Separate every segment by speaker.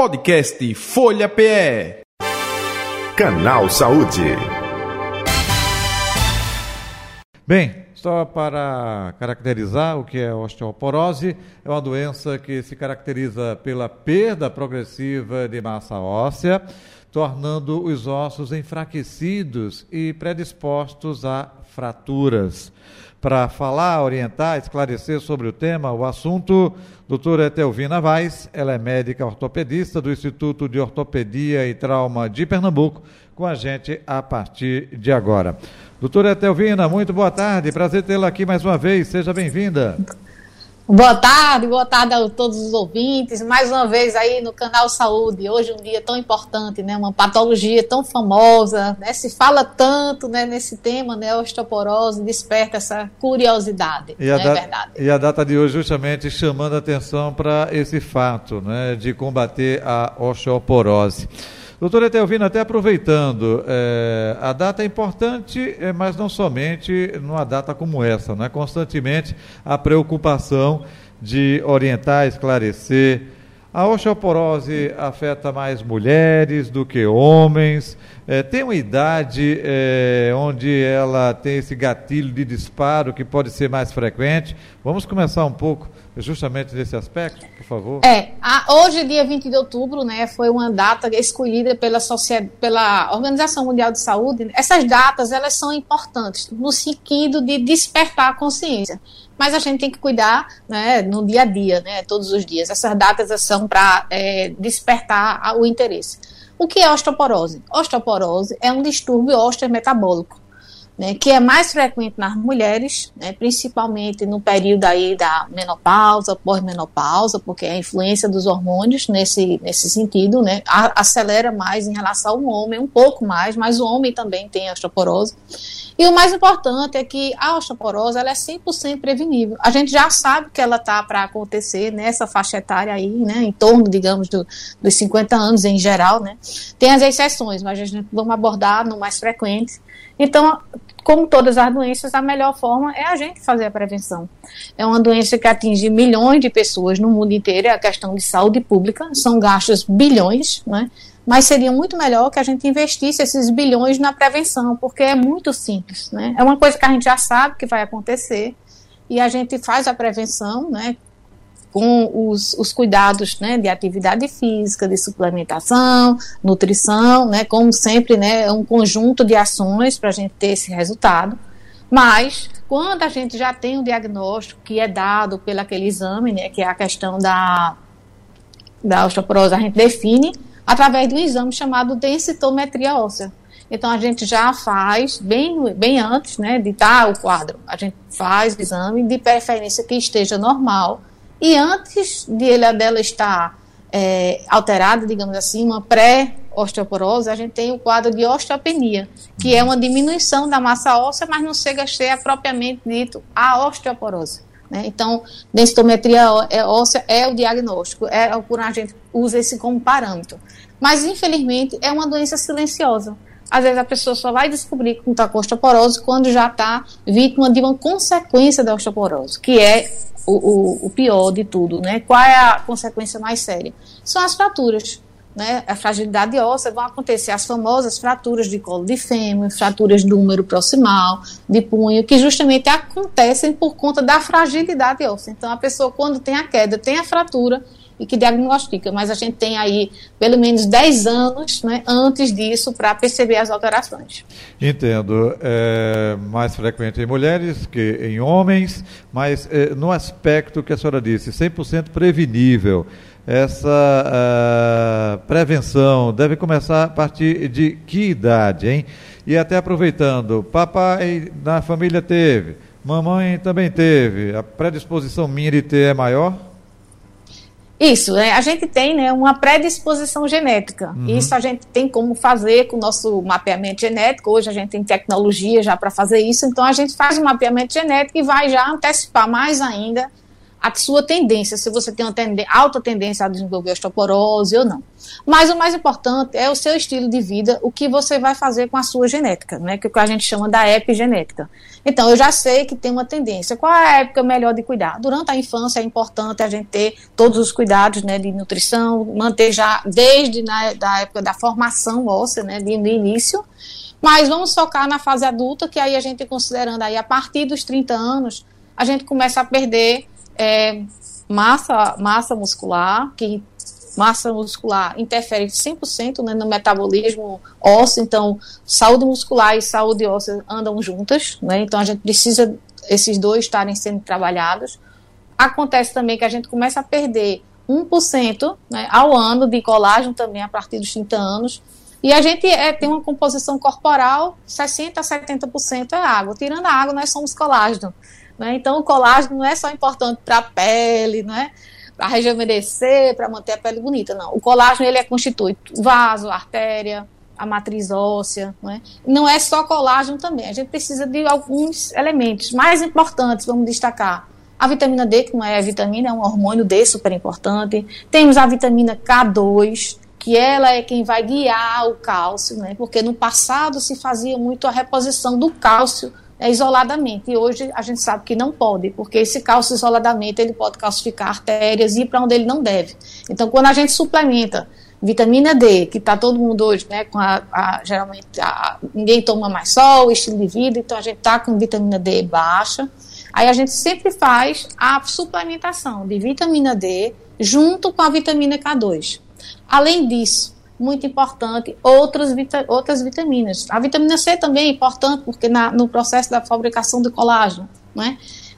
Speaker 1: Podcast Folha PE.
Speaker 2: Canal Saúde.
Speaker 3: Bem, só para caracterizar o que é osteoporose, é uma doença que se caracteriza pela perda progressiva de massa óssea, tornando os ossos enfraquecidos e predispostos a fraturas. Para falar, orientar, esclarecer sobre o tema, o assunto, doutora Etelvina Vaz, ela é médica ortopedista do Instituto de Ortopedia e Trauma de Pernambuco, com a gente a partir de agora. Doutora Etelvina, muito boa tarde, prazer tê-la aqui mais uma vez, seja bem-vinda.
Speaker 4: Boa tarde, boa tarde a todos os ouvintes. Mais uma vez aí no canal Saúde. Hoje um dia tão importante, né? Uma patologia tão famosa, né? Se fala tanto, né, nesse tema, né, osteoporose, desperta essa curiosidade,
Speaker 3: e a, né? verdade. e a data de hoje justamente chamando a atenção para esse fato, né, de combater a osteoporose. Doutora Etelvina, até aproveitando, é, a data é importante, é, mas não somente numa data como essa, não é? Constantemente a preocupação de orientar, esclarecer. A osteoporose afeta mais mulheres do que homens. É, tem uma idade é, onde ela tem esse gatilho de disparo que pode ser mais frequente. Vamos começar um pouco justamente desse aspecto, por favor?
Speaker 4: É, a, hoje, dia 20 de outubro, né, foi uma data escolhida pela, sociedade, pela Organização Mundial de Saúde. Essas datas, elas são importantes no sentido de despertar a consciência. Mas a gente tem que cuidar né, no dia a dia, né, todos os dias. Essas datas são para é, despertar o interesse. O que é osteoporose? Osteoporose é um distúrbio osteometabólico né, que é mais frequente nas mulheres, né, principalmente no período aí da menopausa, pós-menopausa, porque a influência dos hormônios nesse, nesse sentido, né, acelera mais em relação ao homem, um pouco mais, mas o homem também tem osteoporose. E o mais importante é que a osteoporose ela é 100% prevenível. A gente já sabe que ela está para acontecer nessa faixa etária aí, né, em torno, digamos, do, dos 50 anos em geral, né. Tem as exceções, mas a gente vamos abordar no mais frequente. Então, como todas as doenças, a melhor forma é a gente fazer a prevenção. É uma doença que atinge milhões de pessoas no mundo inteiro, é a questão de saúde pública, são gastos bilhões, né? Mas seria muito melhor que a gente investisse esses bilhões na prevenção, porque é muito simples. Né? É uma coisa que a gente já sabe que vai acontecer, e a gente faz a prevenção, né, com os, os cuidados né, de atividade física, de suplementação, nutrição, né, como sempre, né, é um conjunto de ações para a gente ter esse resultado. Mas, quando a gente já tem o um diagnóstico que é dado pelo aquele exame, né, que é a questão da, da osteoporose, a gente define através de um exame chamado densitometria óssea. Então a gente já faz bem, bem antes né, de estar o quadro. A gente faz o exame de preferência que esteja normal e antes de ele, dela estar é, alterada, digamos assim, uma pré-osteoporose, a gente tem o quadro de osteopenia, que é uma diminuição da massa óssea, mas não chega a ser propriamente dito a osteoporose. Né? Então, densitometria é, óssea é o diagnóstico, é por a gente usa esse como parâmetro. Mas, infelizmente, é uma doença silenciosa. Às vezes a pessoa só vai descobrir que está com osteoporose quando já está vítima de uma consequência da osteoporose, que é o, o, o, pior de tudo, né? Qual é a consequência mais séria? São as fraturas, né? A fragilidade óssea vão acontecer as famosas fraturas de colo de fêmur, fraturas do úmero proximal, de punho, que justamente acontecem por conta da fragilidade óssea. Então a pessoa quando tem a queda, tem a fratura, e que diagnostica, mas a gente tem aí pelo menos 10 anos né, antes disso para perceber as alterações.
Speaker 3: Entendo. É mais frequente em mulheres que em homens, mas é, no aspecto que a senhora disse, 100% prevenível. Essa uh, prevenção deve começar a partir de que idade, hein? E até aproveitando, papai na família teve, mamãe também teve, a predisposição minha de ter é maior?
Speaker 4: Isso, né? a gente tem né, uma predisposição genética. Uhum. Isso a gente tem como fazer com o nosso mapeamento genético. Hoje a gente tem tecnologia já para fazer isso, então a gente faz um mapeamento genético e vai já antecipar mais ainda a sua tendência, se você tem uma alta tendência a desenvolver osteoporose ou não. Mas o mais importante é o seu estilo de vida, o que você vai fazer com a sua genética, né, que é que a gente chama da epigenética. Então, eu já sei que tem uma tendência. Qual é a época melhor de cuidar? Durante a infância é importante a gente ter todos os cuidados né, de nutrição, manter já desde na, da época da formação óssea, né, de, de início, mas vamos focar na fase adulta, que aí a gente considerando aí a partir dos 30 anos, a gente começa a perder é, massa, massa muscular, que massa muscular interfere 100% né, no metabolismo ósseo, então saúde muscular e saúde óssea andam juntas, né, então a gente precisa esses dois estarem sendo trabalhados. Acontece também que a gente começa a perder 1% né, ao ano de colágeno também a partir dos 30 anos, e a gente é, tem uma composição corporal, 60% a 70% é água. Tirando a água, nós somos colágeno. Né? Então, o colágeno não é só importante para a pele, né? para rejuvenescer, para manter a pele bonita. Não. O colágeno ele é constitui vaso, artéria, a matriz óssea. Não é? não é só colágeno também. A gente precisa de alguns elementos mais importantes, vamos destacar. A vitamina D, que não é vitamina, é um hormônio D super importante. Temos a vitamina K2, que ela é quem vai guiar o cálcio, né? Porque no passado se fazia muito a reposição do cálcio né, isoladamente e hoje a gente sabe que não pode, porque esse cálcio isoladamente ele pode calcificar artérias e ir para onde ele não deve. Então, quando a gente suplementa vitamina D, que está todo mundo hoje, né, com a, a geralmente a, ninguém toma mais sol, estilo de vida, então a gente está com vitamina D baixa. Aí a gente sempre faz a suplementação de vitamina D junto com a vitamina K2. Além disso, muito importante, outras, vita outras vitaminas. A vitamina C também é importante, porque na, no processo da fabricação do colágeno, né?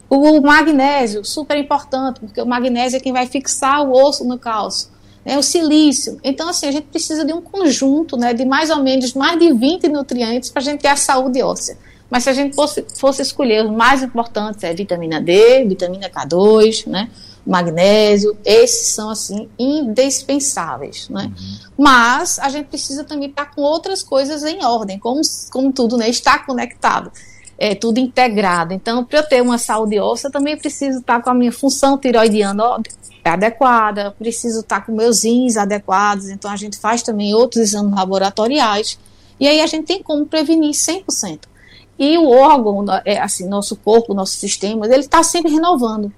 Speaker 4: O magnésio, super importante, porque o magnésio é quem vai fixar o osso no cálcio. Né? O silício. Então, assim, a gente precisa de um conjunto né, de mais ou menos mais de 20 nutrientes para a gente ter a saúde óssea. Mas se a gente fosse, fosse escolher os mais importantes, é vitamina D, vitamina K2, né? Magnésio, esses são assim indispensáveis, né? Uhum. Mas a gente precisa também estar com outras coisas em ordem, como, como tudo, né? Está conectado, é tudo integrado. Então, para eu ter uma saúde óssea, eu também preciso estar com a minha função tiroidiana adequada, preciso estar com meus rins adequados. Então, a gente faz também outros exames laboratoriais e aí a gente tem como prevenir 100%. E o órgão, é, assim, nosso corpo, nosso sistema, ele está sempre renovando.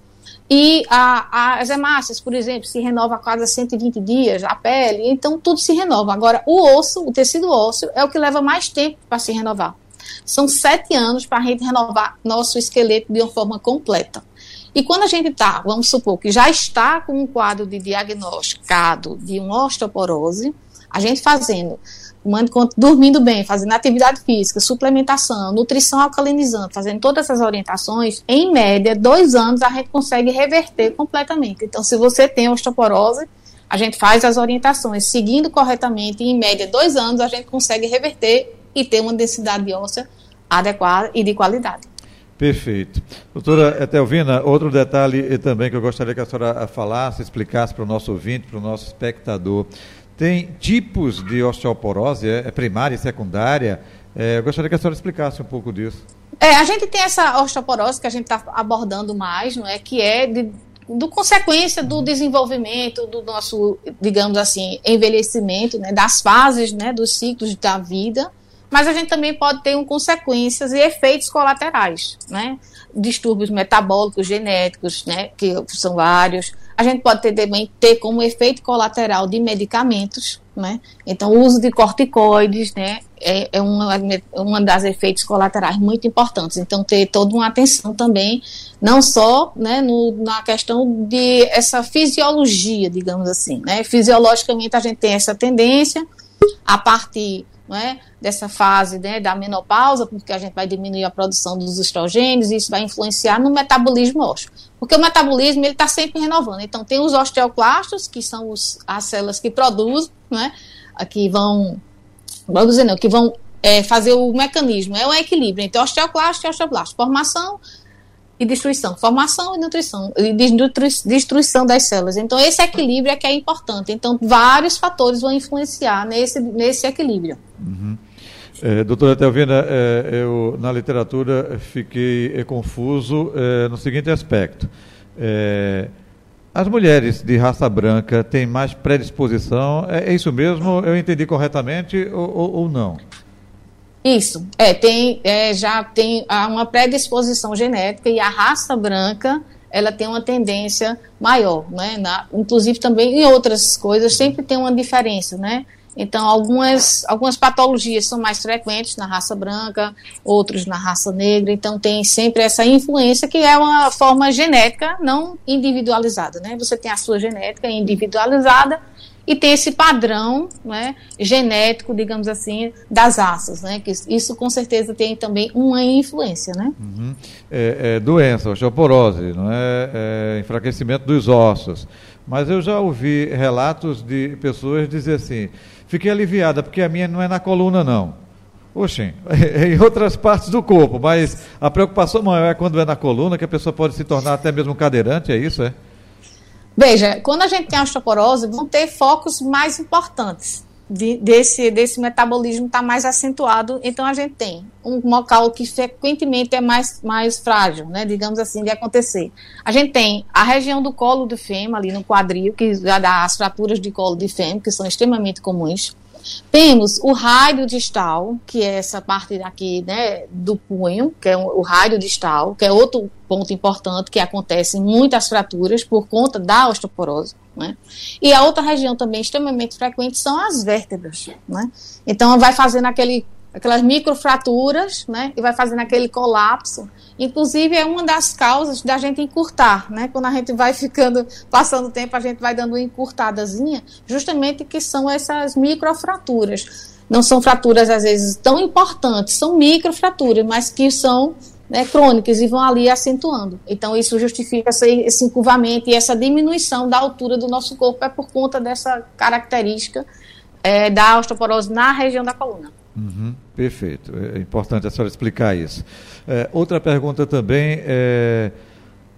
Speaker 4: E a, as hemácias, por exemplo, se renova a cada 120 dias, a pele, então tudo se renova. Agora, o osso, o tecido ósseo, é o que leva mais tempo para se renovar. São sete anos para a gente renovar nosso esqueleto de uma forma completa. E quando a gente está, vamos supor que já está com um quadro de diagnosticado de uma osteoporose, a gente fazendo dormindo bem, fazendo atividade física, suplementação, nutrição alcalinizante, fazendo todas essas orientações, em média, dois anos a gente consegue reverter completamente. Então, se você tem osteoporose, a gente faz as orientações seguindo corretamente, em média, dois anos a gente consegue reverter e ter uma densidade óssea adequada e de qualidade.
Speaker 3: Perfeito. Doutora Etelvina, outro detalhe também que eu gostaria que a senhora falasse, explicasse para o nosso ouvinte, para o nosso espectador. Tem tipos de osteoporose, é, é primária secundária. É, eu gostaria que a senhora explicasse um pouco disso.
Speaker 4: É, a gente tem essa osteoporose que a gente está abordando mais, não é? Que é de, do consequência do desenvolvimento do nosso, digamos assim, envelhecimento, né? Das fases, né? Dos ciclos da vida. Mas a gente também pode ter um, consequências e efeitos colaterais, né? Distúrbios metabólicos, genéticos, né? Que são vários a gente pode ter, também ter como efeito colateral de medicamentos, né? Então, o uso de corticoides, né? É, é uma, das efeitos colaterais muito importantes. Então, ter toda uma atenção também, não só né, no, na questão de essa fisiologia, digamos assim, né? Fisiologicamente, a gente tem essa tendência a partir é, dessa fase né, da menopausa, porque a gente vai diminuir a produção dos estrogênios e isso vai influenciar no metabolismo ósseo. Porque o metabolismo ele está sempre renovando. Então tem os osteoclastos, que são os, as células que produzem, né, que vão, vamos dizer não, que vão é, fazer o mecanismo, é o equilíbrio entre osteoclasto e osteoblasto, formação e destruição, formação e nutrição, e destruição das células. Então, esse equilíbrio é que é importante. Então, vários fatores vão influenciar nesse, nesse equilíbrio.
Speaker 3: Uhum. É, doutora Telvina, é, eu na literatura fiquei é, confuso é, no seguinte aspecto. É, as mulheres de raça branca têm mais predisposição, é, é isso mesmo? Eu entendi corretamente ou, ou, ou não?
Speaker 4: Isso, é, tem, é, já tem uma predisposição genética e a raça branca ela tem uma tendência maior, né? Na, inclusive também em outras coisas sempre tem uma diferença, né? Então, algumas, algumas patologias são mais frequentes na raça branca, outros na raça negra. Então, tem sempre essa influência que é uma forma genética não individualizada, né? Você tem a sua genética individualizada e tem esse padrão né, genético, digamos assim, das raças, né? Que isso com certeza tem também uma influência, né?
Speaker 3: Uhum. É, é, doença, osteoporose, não é? é? enfraquecimento dos ossos. Mas eu já ouvi relatos de pessoas dizer assim: fiquei aliviada porque a minha não é na coluna não. Oxê, é em outras partes do corpo, mas a preocupação maior é quando é na coluna, que a pessoa pode se tornar até mesmo cadeirante, é isso, é?
Speaker 4: Veja, quando a gente tem osteoporose, vão ter focos mais importantes de, desse, desse metabolismo estar tá mais acentuado. Então, a gente tem um local que frequentemente é mais, mais frágil, né, digamos assim, de acontecer. A gente tem a região do colo do fêmur, ali no quadril, que já dá as fraturas de colo de fêmur, que são extremamente comuns. Temos o raio distal, que é essa parte aqui né, do punho, que é o raio distal, que é outro ponto importante que acontece em muitas fraturas por conta da osteoporose. Né? E a outra região também extremamente frequente são as vértebras. Né? Então, vai fazendo aquele aquelas microfraturas, né, e vai fazendo aquele colapso. Inclusive, é uma das causas da gente encurtar, né, quando a gente vai ficando, passando o tempo, a gente vai dando uma encurtadazinha, justamente que são essas microfraturas. Não são fraturas, às vezes, tão importantes, são microfraturas, mas que são né, crônicas e vão ali acentuando. Então, isso justifica esse, esse encurvamento e essa diminuição da altura do nosso corpo, é por conta dessa característica é, da osteoporose na região da coluna.
Speaker 3: Uhum, perfeito. É importante a senhora explicar isso. É, outra pergunta também é.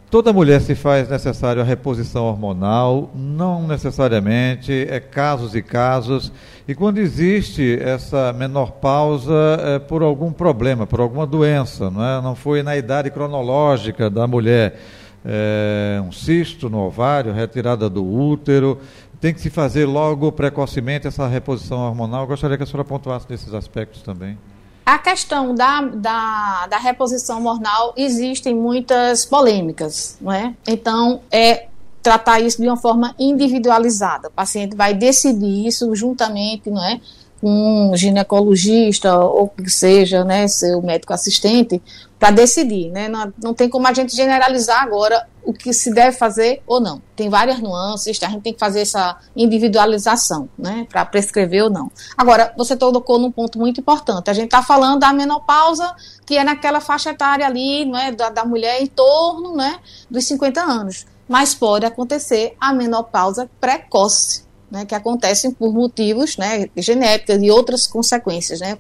Speaker 3: Toda mulher se faz necessário a reposição hormonal? Não necessariamente, é casos e casos. E quando existe essa menopausa é por algum problema, por alguma doença, não, é? não foi na idade cronológica da mulher, é, um cisto no ovário, retirada do útero, tem que se fazer logo precocemente essa reposição hormonal. Eu gostaria que a senhora pontuasse nesses aspectos também.
Speaker 4: A questão da, da, da reposição hormonal existem muitas polêmicas, não é? Então, é tratar isso de uma forma individualizada. O paciente vai decidir isso juntamente, não é? Com um ginecologista ou que seja, né, seu médico assistente, para decidir, né? Não, não tem como a gente generalizar agora o que se deve fazer ou não. Tem várias nuances, a gente tem que fazer essa individualização, né, para prescrever ou não. Agora, você tocou num ponto muito importante. A gente está falando da menopausa, que é naquela faixa etária ali, não é, da, da mulher em torno, né, dos 50 anos. Mas pode acontecer a menopausa precoce, né, que acontecem por motivos né, genéticos e outras consequências, né,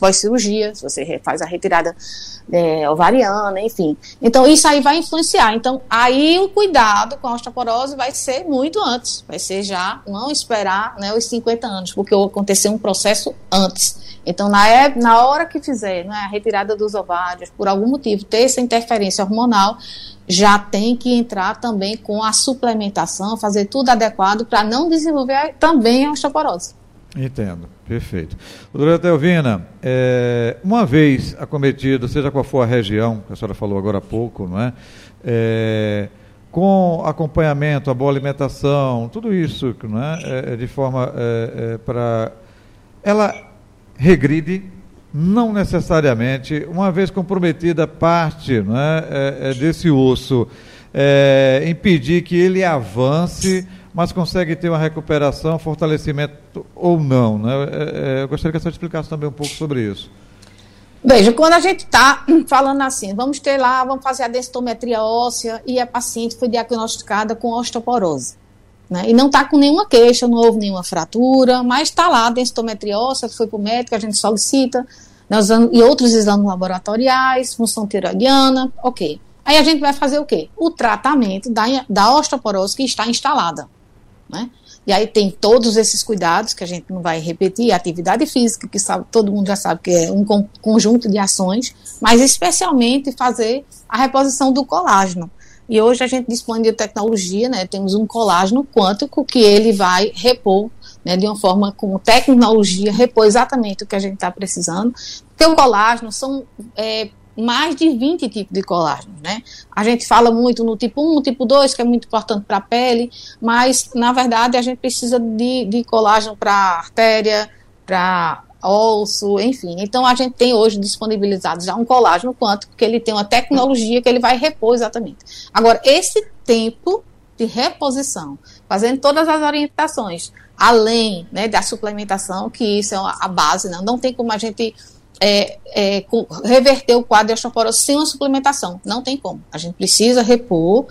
Speaker 4: pós-cirurgia, se você faz a retirada é, ovariana, enfim. Então, isso aí vai influenciar. Então, aí o cuidado com a osteoporose vai ser muito antes, vai ser já não esperar né, os 50 anos, porque aconteceu um processo antes. Então, na, época, na hora que fizer né, a retirada dos ovários, por algum motivo, ter essa interferência hormonal, já tem que entrar também com a suplementação, fazer tudo adequado para não desenvolver também a osteoporose.
Speaker 3: Entendo, perfeito. Doutora Telvina, é, uma vez acometido, seja qual for a região, que a senhora falou agora há pouco, não é? é com acompanhamento, a boa alimentação, tudo isso, não é? é, de forma para. Ela regride não necessariamente, uma vez comprometida parte né, é, é desse osso, é, impedir que ele avance, mas consegue ter uma recuperação, fortalecimento ou não. Né? É, é eu gostaria que a senhora explicasse também um pouco sobre isso.
Speaker 4: Veja, quando a gente está falando assim, vamos ter lá, vamos fazer a densitometria óssea e a paciente foi diagnosticada com osteoporose. Né? E não está com nenhuma queixa, não houve nenhuma fratura, mas está lá densitometria foi para o médico, a gente solicita, né, e outros exames laboratoriais, função tiroidiana, ok. Aí a gente vai fazer o quê? O tratamento da, da osteoporose que está instalada. Né? E aí tem todos esses cuidados que a gente não vai repetir, atividade física, que sabe, todo mundo já sabe que é um conjunto de ações, mas especialmente fazer a reposição do colágeno. E hoje a gente dispõe de tecnologia, né? Temos um colágeno quântico que ele vai repor, né, de uma forma com tecnologia, repor exatamente o que a gente está precisando. Porque o colágeno são é, mais de 20 tipos de colágeno, né? A gente fala muito no tipo 1, no tipo 2, que é muito importante para a pele, mas na verdade a gente precisa de, de colágeno para artéria, para osso, enfim. Então a gente tem hoje disponibilizado já um colágeno quântico, que ele tem uma tecnologia que ele vai repor exatamente. Agora, esse tempo de reposição, fazendo todas as orientações, além né, da suplementação, que isso é a base, não, não tem como a gente é, é, reverter o quadro de osteoporose sem uma suplementação, não tem como. A gente precisa repor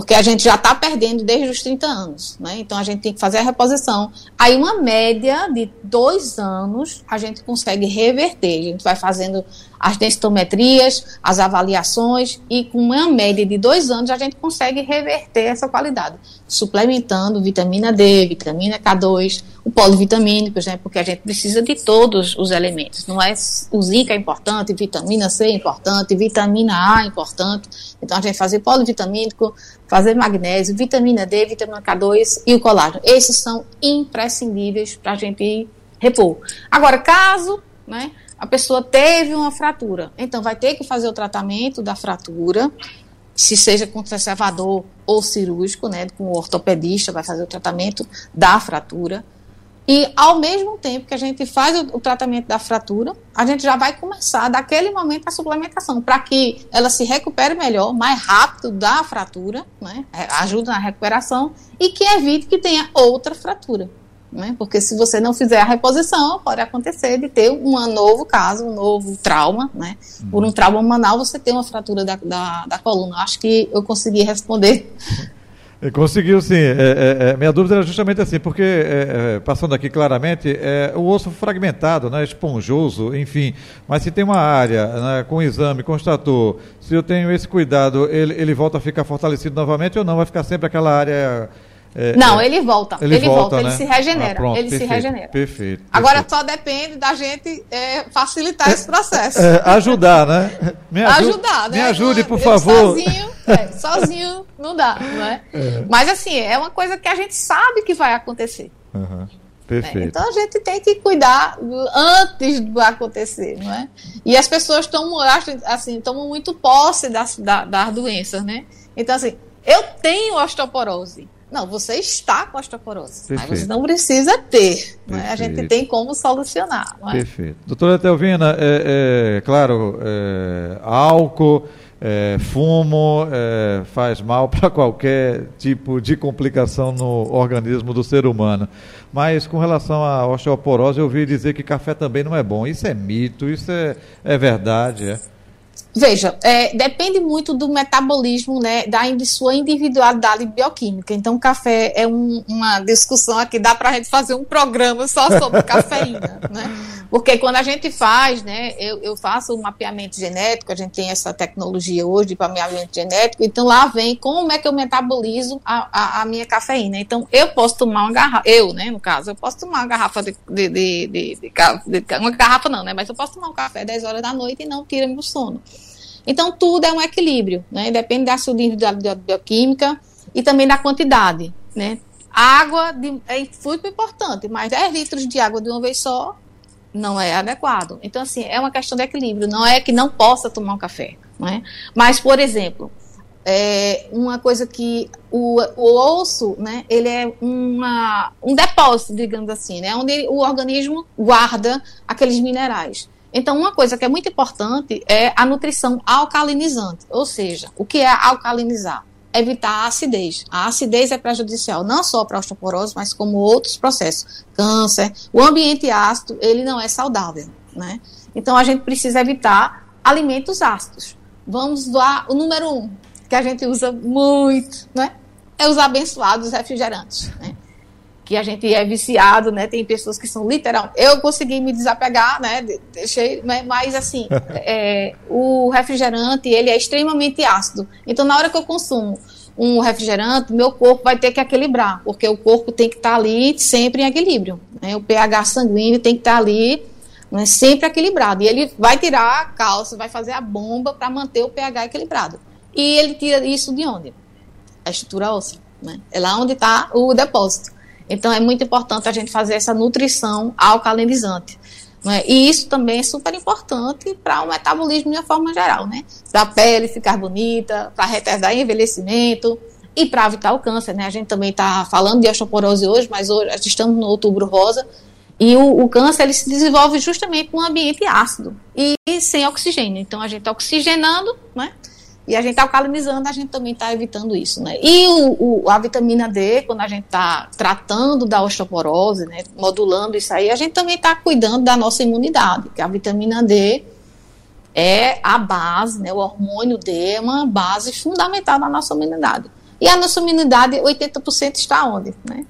Speaker 4: porque a gente já está perdendo desde os 30 anos, né? Então a gente tem que fazer a reposição. Aí uma média de dois anos a gente consegue reverter. A gente vai fazendo as densitometrias, as avaliações e com uma média de dois anos a gente consegue reverter essa qualidade, suplementando vitamina D, vitamina K2, o polivitamínicos, né? Porque a gente precisa de todos os elementos. Não é o zinco é importante, vitamina C é importante, vitamina A é importante. Então a gente fazer polivitamínico, fazer magnésio, vitamina D, vitamina K2 e o colágeno. Esses são imprescindíveis para a gente repor. Agora, caso, né? A pessoa teve uma fratura. Então, vai ter que fazer o tratamento da fratura, se seja com conservador ou cirúrgico, né, com o ortopedista, vai fazer o tratamento da fratura. E, ao mesmo tempo que a gente faz o, o tratamento da fratura, a gente já vai começar, daquele momento, a suplementação, para que ela se recupere melhor, mais rápido da fratura, né, ajuda na recuperação, e que evite que tenha outra fratura. Né? Porque se você não fizer a reposição, pode acontecer de ter um novo caso, um novo trauma, né? Uhum. Por um trauma manal, você tem uma fratura da, da, da coluna. Acho que eu consegui responder.
Speaker 3: Conseguiu sim. É, é, é, minha dúvida era justamente assim, porque, é, é, passando aqui claramente, é, o osso fragmentado, né, esponjoso, enfim, mas se tem uma área né, com exame, constatou, se eu tenho esse cuidado, ele, ele volta a ficar fortalecido novamente ou não? Vai ficar sempre aquela área
Speaker 4: é, não, é, ele volta. Ele, ele volta, volta né? ele se regenera. Ah, pronto, ele
Speaker 3: perfeito,
Speaker 4: se regenera.
Speaker 3: Perfeito,
Speaker 4: Agora só depende da gente é, facilitar esse processo.
Speaker 3: É, ajudar, né?
Speaker 4: Me ajude, ajudar, né?
Speaker 3: Me ajude, por favor.
Speaker 4: Sozinho, é, sozinho não dá, não é? Mas assim, é uma coisa que a gente sabe que vai acontecer.
Speaker 3: Uhum. Perfeito.
Speaker 4: Então a gente tem que cuidar antes do acontecer, não é? E as pessoas tomam, assim, tomam muito posse das, das doenças, né? Então, assim, eu tenho osteoporose. Não, você está com osteoporose, Perfeito. mas você não precisa ter. Né? A gente tem como solucionar. É?
Speaker 3: Perfeito. Doutora Telvina, é, é claro, é, álcool, é, fumo é, faz mal para qualquer tipo de complicação no organismo do ser humano. Mas com relação à osteoporose, eu ouvi dizer que café também não é bom. Isso é mito, isso é, é verdade, é?
Speaker 4: Veja, é, depende muito do metabolismo, né, da sua individualidade bioquímica. Então, café é um, uma discussão aqui, dá para a gente fazer um programa só sobre cafeína, né? Porque quando a gente faz, né, eu, eu faço o um mapeamento genético, a gente tem essa tecnologia hoje de mapeamento genético, então lá vem como é que eu metabolizo a, a, a minha cafeína. Então, eu posso tomar uma garrafa, eu, né, no caso, eu posso tomar uma garrafa de, de, de, de, de uma garrafa não, né, mas eu posso tomar um café 10 horas da noite e não tira meu sono. Então, tudo é um equilíbrio, né? Depende da sua individualidade bioquímica e também da quantidade, né? Água de, é muito importante, mas 10 litros de água de uma vez só não é adequado. Então, assim, é uma questão de equilíbrio. Não é que não possa tomar um café, né? Mas, por exemplo, é uma coisa que o, o osso, né, ele é uma, um depósito, digamos assim, né, onde o organismo guarda aqueles minerais. Então, uma coisa que é muito importante é a nutrição alcalinizante, ou seja, o que é alcalinizar? Evitar a acidez. A acidez é prejudicial não só para a osteoporose, mas como outros processos, câncer. O ambiente ácido, ele não é saudável, né? Então, a gente precisa evitar alimentos ácidos. Vamos lá, o número um, que a gente usa muito, né? É os abençoados refrigerantes, né? Que a gente é viciado, né? Tem pessoas que são literal. Eu consegui me desapegar, né? Deixei, mas assim, é, o refrigerante ele é extremamente ácido. Então, na hora que eu consumo um refrigerante, meu corpo vai ter que equilibrar, porque o corpo tem que estar tá ali sempre em equilíbrio. Né? O pH sanguíneo tem que estar tá ali né, sempre equilibrado. E ele vai tirar a calça, vai fazer a bomba para manter o pH equilibrado. E ele tira isso de onde? A estrutura óssea. Né? É lá onde está o depósito. Então é muito importante a gente fazer essa nutrição alcalinizante. Né? E isso também é super importante para o metabolismo de uma forma geral, né? Para a pele ficar bonita, para retardar envelhecimento e para evitar o câncer, né? A gente também está falando de osteoporose hoje, mas hoje estamos no outubro rosa e o, o, câncer ele se desenvolve justamente num ambiente ácido e sem oxigênio. Então a gente está oxigenando, né? E a gente está alcalinizando, a gente também está evitando isso, né? E o, o, a vitamina D, quando a gente está tratando da osteoporose, né, modulando isso aí, a gente também está cuidando da nossa imunidade, que a vitamina D é a base, né, o hormônio D é uma base fundamental da nossa imunidade. E a nossa imunidade, 80% está onde, né?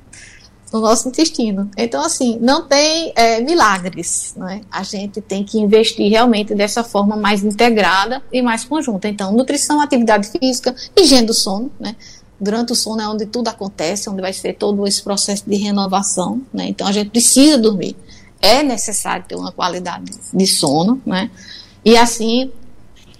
Speaker 4: No nosso intestino. Então, assim, não tem é, milagres, né? A gente tem que investir realmente dessa forma mais integrada e mais conjunta. Então, nutrição, atividade física, higiene do sono, né? Durante o sono é onde tudo acontece, onde vai ser todo esse processo de renovação, né? Então, a gente precisa dormir. É necessário ter uma qualidade de sono, né? E assim,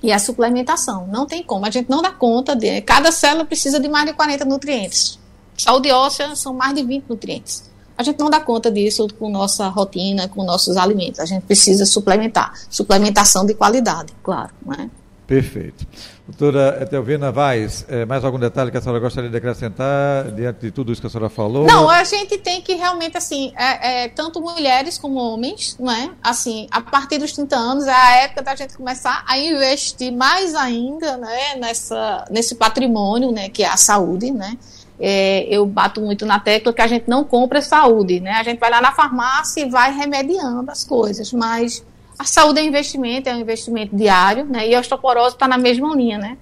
Speaker 4: e a suplementação. Não tem como, a gente não dá conta de. Cada célula precisa de mais de 40 nutrientes Saúde óssea são mais de 20 nutrientes. A gente não dá conta disso com nossa rotina, com nossos alimentos. A gente precisa suplementar. Suplementação de qualidade, claro. Né?
Speaker 3: Perfeito. Doutora Etelvina Vaz, é, mais algum detalhe que a senhora gostaria de acrescentar diante de tudo isso que a senhora falou?
Speaker 4: Não, a gente tem que realmente, assim, é, é, tanto mulheres como homens, não é? Assim, a partir dos 30 anos é a época da gente começar a investir mais ainda, né, nessa, nesse patrimônio, né, que é a saúde, né? É, eu bato muito na tecla que a gente não compra saúde, né? A gente vai lá na farmácia e vai remediando as coisas, mas a saúde é investimento, é um investimento diário, né? E a osteoporose está na mesma linha, né?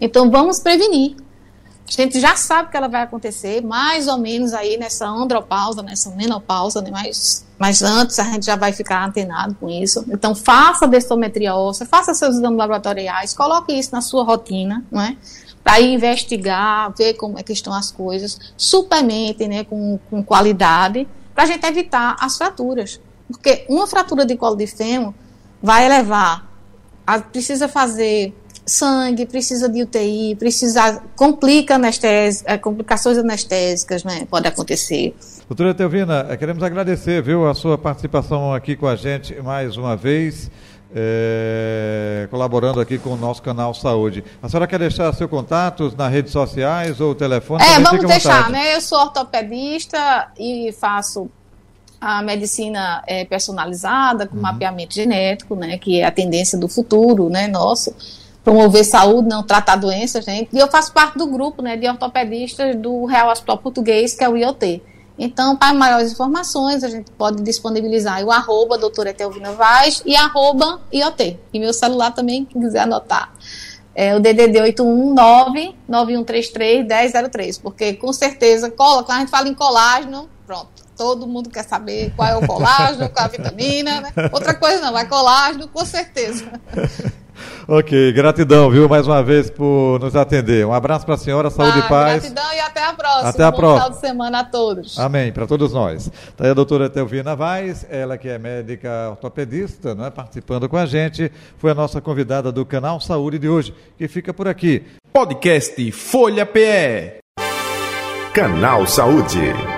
Speaker 4: Então vamos prevenir. A gente já sabe que ela vai acontecer, mais ou menos aí nessa andropausa, nessa menopausa, né? Mas, mas antes a gente já vai ficar antenado com isso. Então faça densitometria óssea, faça seus exames laboratoriais, coloque isso na sua rotina, não é? Para investigar, ver como é que estão as coisas, suplemente né, com, com qualidade, para a gente evitar as fraturas. Porque uma fratura de colo de fêmur vai levar, a, precisa fazer sangue, precisa de UTI, precisa, complica anestésica, é, complicações anestésicas, né, pode acontecer.
Speaker 3: Doutora Telvina, queremos agradecer, viu, a sua participação aqui com a gente mais uma vez é, colaborando aqui com o nosso canal Saúde. A senhora quer deixar seu contato nas redes sociais ou telefone?
Speaker 4: É, vamos deixar, né? Eu sou ortopedista e faço a medicina é, personalizada, com uhum. mapeamento genético, né? Que é a tendência do futuro, né? Nosso. Promover saúde, não tratar doenças, gente. E eu faço parte do grupo, né? De ortopedistas do Real Hospital Português, que é o IoT. Então, para maiores informações, a gente pode disponibilizar o arroba doutora Etelvina Vaz e arroba IoT. E meu celular também, quem quiser anotar. É o DDD 819-9133-1003. Porque, com certeza, cola, quando a gente fala em colágeno, pronto. Todo mundo quer saber qual é o colágeno, qual é a vitamina, né? Outra coisa não, é colágeno, com certeza.
Speaker 3: ok, gratidão, viu, mais uma vez por nos atender. Um abraço para a senhora, saúde ah, e paz.
Speaker 4: Gratidão e até a próxima.
Speaker 3: Até a Bom próxima.
Speaker 4: final de semana a todos.
Speaker 3: Amém, para todos nós. Está aí a doutora Telvina Vaz, ela que é médica ortopedista, né, participando com a gente, foi a nossa convidada do canal Saúde de hoje, que fica por aqui.
Speaker 1: Podcast Folha PE.
Speaker 2: Canal Saúde.